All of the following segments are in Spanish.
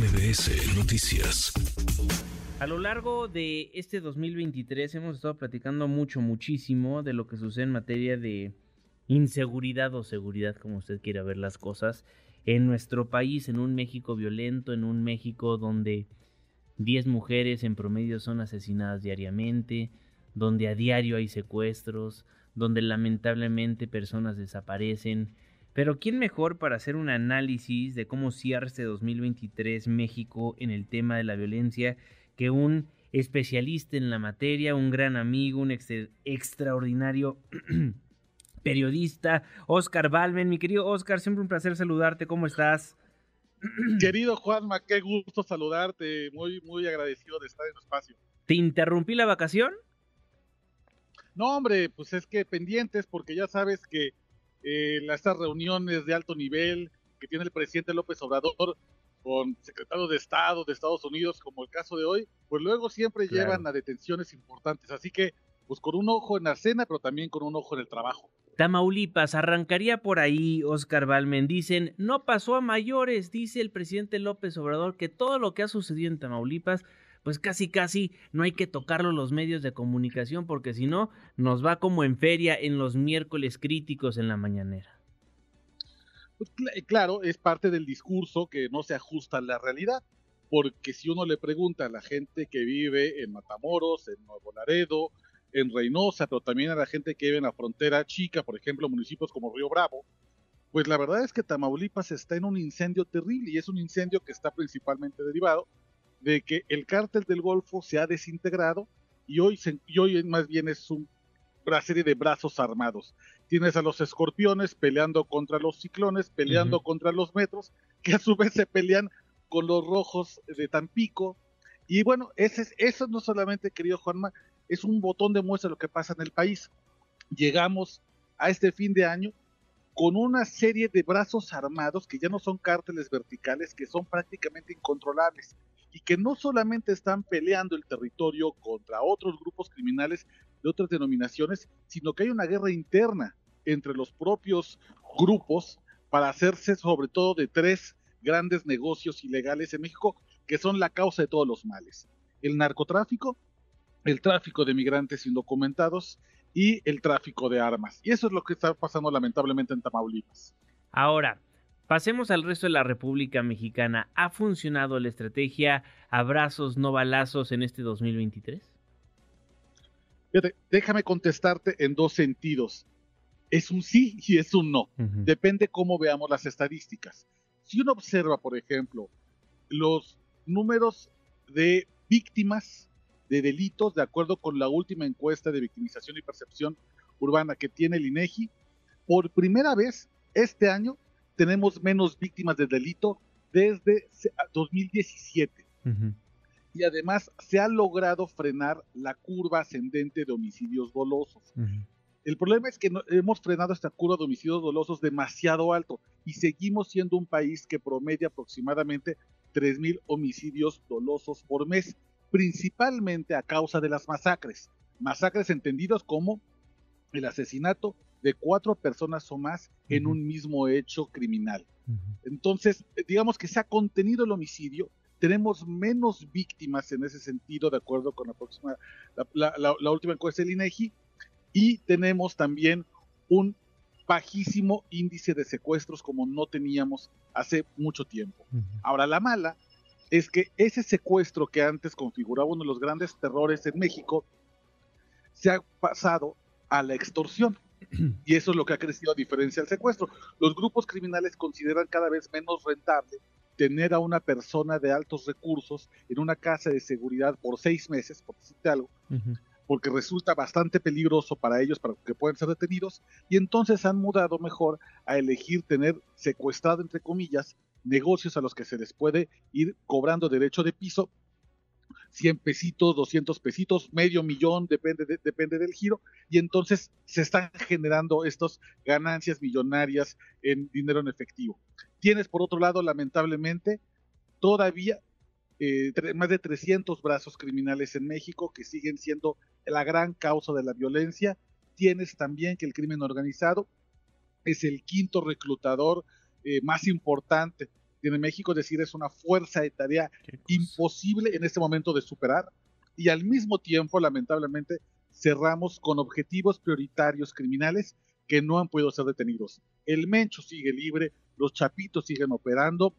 MBS Noticias. A lo largo de este 2023 hemos estado platicando mucho, muchísimo de lo que sucede en materia de inseguridad o seguridad, como usted quiera ver las cosas, en nuestro país, en un México violento, en un México donde 10 mujeres en promedio son asesinadas diariamente, donde a diario hay secuestros, donde lamentablemente personas desaparecen. Pero ¿quién mejor para hacer un análisis de cómo cierra este 2023 México en el tema de la violencia que un especialista en la materia, un gran amigo, un extraordinario periodista, Oscar Balmen. Mi querido Oscar, siempre un placer saludarte. ¿Cómo estás? Querido Juanma, qué gusto saludarte. Muy, muy agradecido de estar en tu espacio. ¿Te interrumpí la vacación? No, hombre, pues es que pendientes, porque ya sabes que eh, estas reuniones de alto nivel que tiene el presidente López Obrador con secretarios de Estado de Estados Unidos, como el caso de hoy, pues luego siempre llevan a detenciones importantes. Así que, pues con un ojo en la cena, pero también con un ojo en el trabajo. Tamaulipas, arrancaría por ahí, Oscar Balmen. Dicen, no pasó a mayores, dice el presidente López Obrador, que todo lo que ha sucedido en Tamaulipas pues casi casi no hay que tocarlo los medios de comunicación porque si no nos va como en feria en los miércoles críticos en la mañanera. Pues claro, es parte del discurso que no se ajusta a la realidad, porque si uno le pregunta a la gente que vive en Matamoros, en Nuevo Laredo, en Reynosa, pero también a la gente que vive en la frontera chica, por ejemplo, municipios como Río Bravo, pues la verdad es que Tamaulipas está en un incendio terrible y es un incendio que está principalmente derivado de que el cártel del Golfo se ha desintegrado y hoy, hoy más bien es una serie de brazos armados. Tienes a los escorpiones peleando contra los ciclones, peleando contra los metros, que a su vez se pelean con los rojos de Tampico. Y bueno, ese, eso no solamente, querido Juanma, es un botón de muestra de lo que pasa en el país. Llegamos a este fin de año con una serie de brazos armados que ya no son cárteles verticales, que son prácticamente incontrolables y que no solamente están peleando el territorio contra otros grupos criminales de otras denominaciones, sino que hay una guerra interna entre los propios grupos para hacerse sobre todo de tres grandes negocios ilegales en México que son la causa de todos los males. El narcotráfico, el tráfico de migrantes indocumentados y el tráfico de armas. Y eso es lo que está pasando lamentablemente en Tamaulipas. Ahora, Pasemos al resto de la República Mexicana. ¿Ha funcionado la estrategia abrazos, no balazos en este 2023? déjame contestarte en dos sentidos. Es un sí y es un no. Depende cómo veamos las estadísticas. Si uno observa, por ejemplo, los números de víctimas de delitos de acuerdo con la última encuesta de victimización y percepción urbana que tiene el INEGI, por primera vez este año tenemos menos víctimas de delito desde 2017. Y además se ha logrado frenar la curva ascendente de homicidios dolosos. El problema es que hemos frenado esta curva de homicidios dolosos demasiado alto y seguimos siendo un país que promedia aproximadamente 3.000 homicidios dolosos por mes, principalmente a causa de las masacres. Masacres entendidos como el asesinato de cuatro personas o más en un mismo hecho criminal. Entonces, digamos que se ha contenido el homicidio, tenemos menos víctimas en ese sentido, de acuerdo con la, próxima, la, última encuesta del INEGI, y tenemos también un bajísimo índice de secuestros como no teníamos hace mucho tiempo. Ahora, la mala es que ese secuestro que antes configuraba uno de los grandes terrores en México, se ha pasado a la extorsión. Y eso es lo que ha crecido a diferencia del secuestro. Los grupos criminales consideran cada vez menos rentable tener a una persona de altos recursos en una casa de seguridad por seis meses, por decirte algo, porque resulta bastante peligroso para ellos, para que puedan ser detenidos, y entonces han mudado mejor a elegir tener secuestrado, entre comillas, negocios a los que se les puede ir cobrando derecho de piso 100 pesitos, 200 pesitos, medio millón, depende, depende del giro, y entonces se están generando estas ganancias millonarias en dinero en efectivo. Tienes, por otro lado, lamentablemente, todavía eh, más de 300 brazos criminales en México que siguen siendo la gran causa de la violencia. Tienes también que el crimen organizado es el quinto reclutador eh, más importante tiene México, es decir, es una fuerza de tarea imposible en este momento de superar y al mismo tiempo, lamentablemente, cerramos con objetivos prioritarios criminales que no han podido ser detenidos. El Mencho sigue libre, los Chapitos siguen operando,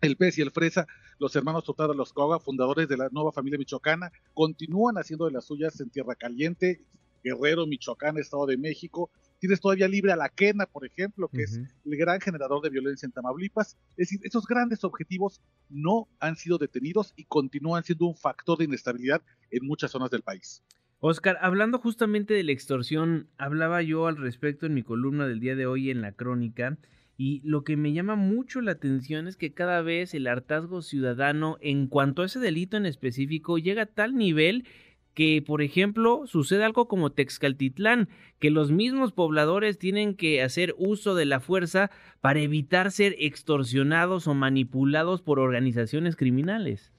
el Pez y el Fresa, los hermanos Totada Los Coga, fundadores de la nueva familia michoacana, continúan haciendo de las suyas en Tierra Caliente, Guerrero, Michoacán, Estado de México. Tienes todavía libre a la Quena, por ejemplo, que es el gran generador de violencia en Tamaulipas. Es decir, esos grandes objetivos no han sido detenidos y continúan siendo un factor de inestabilidad en muchas zonas del país. Oscar, hablando justamente de la extorsión, hablaba yo al respecto en mi columna del día de hoy en la crónica y lo que me llama mucho la atención es que cada vez el hartazgo ciudadano en cuanto a ese delito en específico llega a tal nivel que, por ejemplo, sucede algo como Texcaltitlán, que los mismos pobladores tienen que hacer uso de la fuerza para evitar ser extorsionados o manipulados por organizaciones criminales.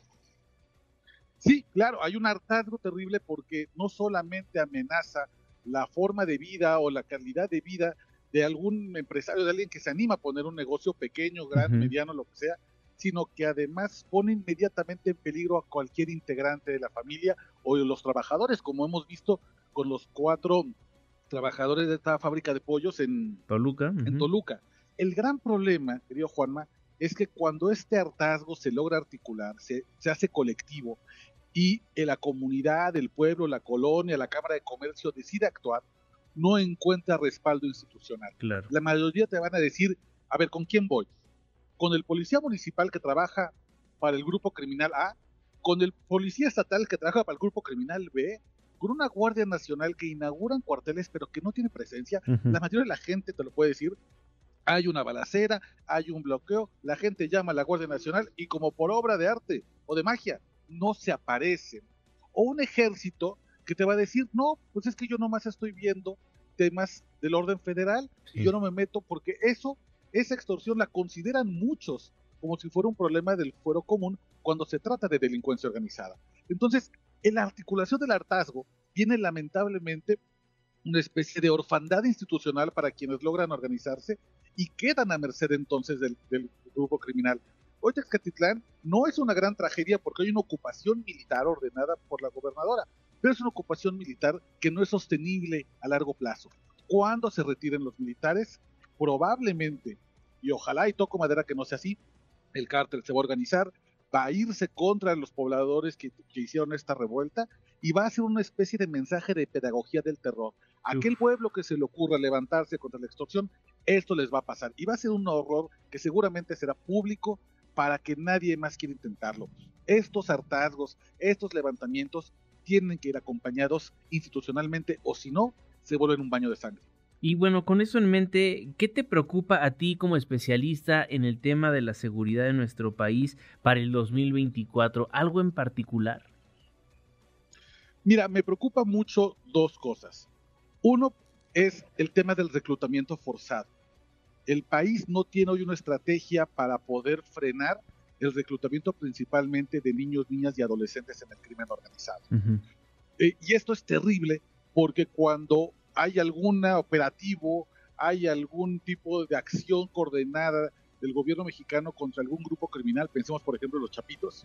Sí, claro, hay un hartazgo terrible porque no solamente amenaza la forma de vida o la calidad de vida de algún empresario, de alguien que se anima a poner un negocio pequeño, grande, mediano, lo que sea, sino que además pone inmediatamente en peligro a cualquier integrante de la familia o de los trabajadores, como hemos visto con los cuatro trabajadores de esta fábrica de pollos en Toluca. En Toluca. El gran problema, querido Juanma, es que cuando este hartazgo se logra articular, se, se hace colectivo y la comunidad, el pueblo, la colonia, la Cámara de Comercio decide actuar, no encuentra respaldo institucional. Claro. La mayoría te van a decir, a ver, ¿con quién voy? Con el policía municipal que trabaja para el grupo criminal A, con el policía estatal que trabaja para el grupo criminal B, con una Guardia Nacional que inauguran cuarteles pero que no tiene presencia, la mayoría de la gente te lo puede decir, hay una balacera, hay un bloqueo, la gente llama a la Guardia Nacional y como por obra de arte o de magia, no se aparecen. O un ejército que te va a decir, no, pues es que yo nomás estoy viendo temas del orden federal y yo no me meto porque eso esa extorsión la consideran muchos como si fuera un problema del fuero común cuando se trata de delincuencia organizada. Entonces, en la articulación del hartazgo viene lamentablemente una especie de orfandad institucional para quienes logran organizarse y quedan a merced entonces del, grupo criminal. Hoy Texcatitlán no es una gran tragedia porque hay una ocupación militar ordenada por la gobernadora, pero es una ocupación militar que no es sostenible a largo plazo. Cuando se retiren los militares, probablemente, y ojalá y toco madera que no sea así, el cártel se va a organizar, va a irse contra los pobladores que, hicieron esta revuelta y va a ser una especie de mensaje de pedagogía del terror. Aquel pueblo que se le ocurra levantarse contra la extorsión, esto les va a pasar. Y va a ser un horror que seguramente será público para que nadie más quiera intentarlo. Estos hartazgos, estos levantamientos tienen que ir acompañados institucionalmente o si no, se vuelven un baño de sangre. Y bueno, con eso en mente, ¿qué te preocupa a ti como especialista en el tema de la seguridad de nuestro país para el 2024? ¿Algo en particular? Mira, me preocupa mucho dos cosas. Uno es el tema del reclutamiento forzado. El país no tiene hoy una estrategia para poder frenar el reclutamiento principalmente de niños, niñas y adolescentes en el crimen organizado. Eh, y esto es terrible porque cuando hay algún operativo, hay algún tipo de acción coordinada del gobierno mexicano contra algún grupo criminal, pensemos por ejemplo los chapitos,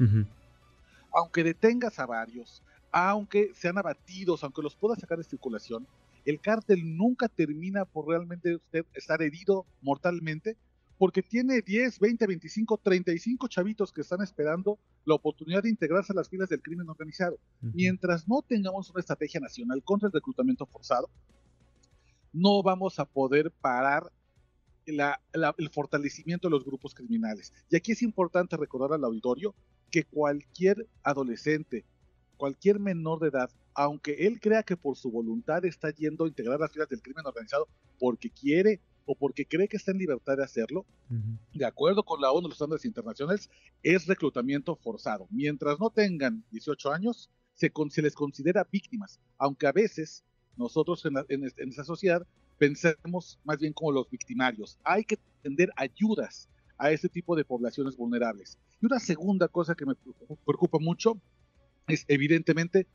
aunque detengas a varios, aunque sean abatidos, aunque los pueda sacar de circulación, el cártel nunca termina por realmente usted estar herido mortalmente, porque tiene 10, 20, 25, 35 chavitos que están esperando la oportunidad de integrarse a las filas del crimen organizado. Mientras no tengamos una estrategia nacional contra el reclutamiento forzado, no vamos a poder parar el fortalecimiento de los grupos criminales. Y aquí es importante recordar al auditorio que cualquier adolescente, cualquier menor de edad, aunque él crea que por su voluntad está yendo a integrar las filas del crimen organizado porque quiere o porque cree que está en libertad de hacerlo, de acuerdo con la ONU, los estándares internacionales, es reclutamiento forzado. Mientras no tengan 18 años, se, les considera víctimas, aunque a veces nosotros en, en, esa sociedad pensemos más bien como los victimarios. Hay que tender ayudas a ese tipo de poblaciones vulnerables. Y una segunda cosa que me preocupa mucho es evidentemente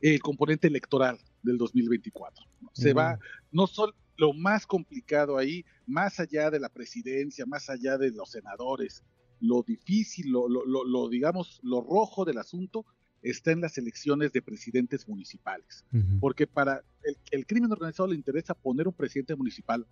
el componente electoral del 2024. Se va, no, lo más complicado ahí, más allá de la presidencia, más allá de los senadores, lo difícil, lo, lo, digamos, lo rojo del asunto está en las elecciones de presidentes municipales. Porque para el, el, crimen organizado le interesa poner un presidente municipal,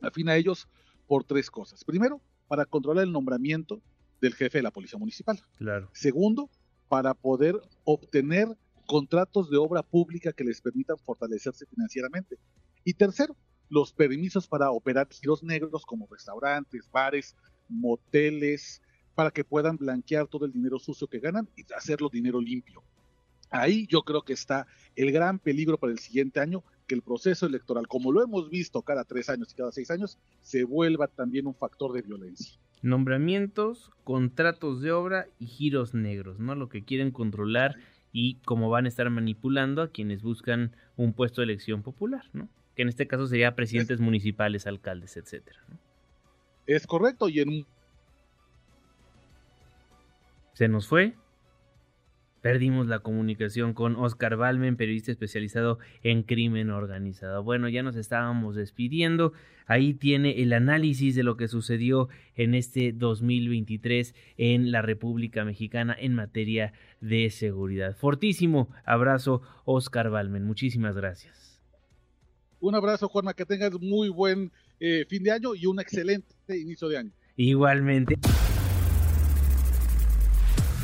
afín a ellos, por tres cosas. Primero, para controlar el nombramiento del jefe de la policía municipal. Claro. Segundo, para poder obtener contratos de obra pública que les permitan fortalecerse financieramente. Y tercero, los permisos para operar giros negros como restaurantes, bares, moteles, para que puedan blanquear todo el dinero sucio que ganan y hacerlo dinero limpio. Ahí yo creo que está el gran peligro para el siguiente año, que el proceso electoral, como lo hemos visto cada tres años y cada seis años, se vuelva también un factor de violencia. Nombramientos, contratos de obra y giros negros, ¿no? Lo que quieren controlar y cómo van a estar manipulando a quienes buscan un puesto de elección popular, ¿no? Que en este caso sería presidentes municipales, alcaldes, etcétera. Es correcto, y en un se nos fue. Perdimos la comunicación con Oscar Balmen, periodista especializado en crimen organizado. Bueno, ya nos estábamos despidiendo. Ahí tiene el análisis de lo que sucedió en este 2023 en la República Mexicana en materia de seguridad. Fortísimo abrazo, Oscar Balmen. Muchísimas gracias. Un abrazo, Juanma. Que tengas muy buen eh, fin de año y un excelente inicio de año. Igualmente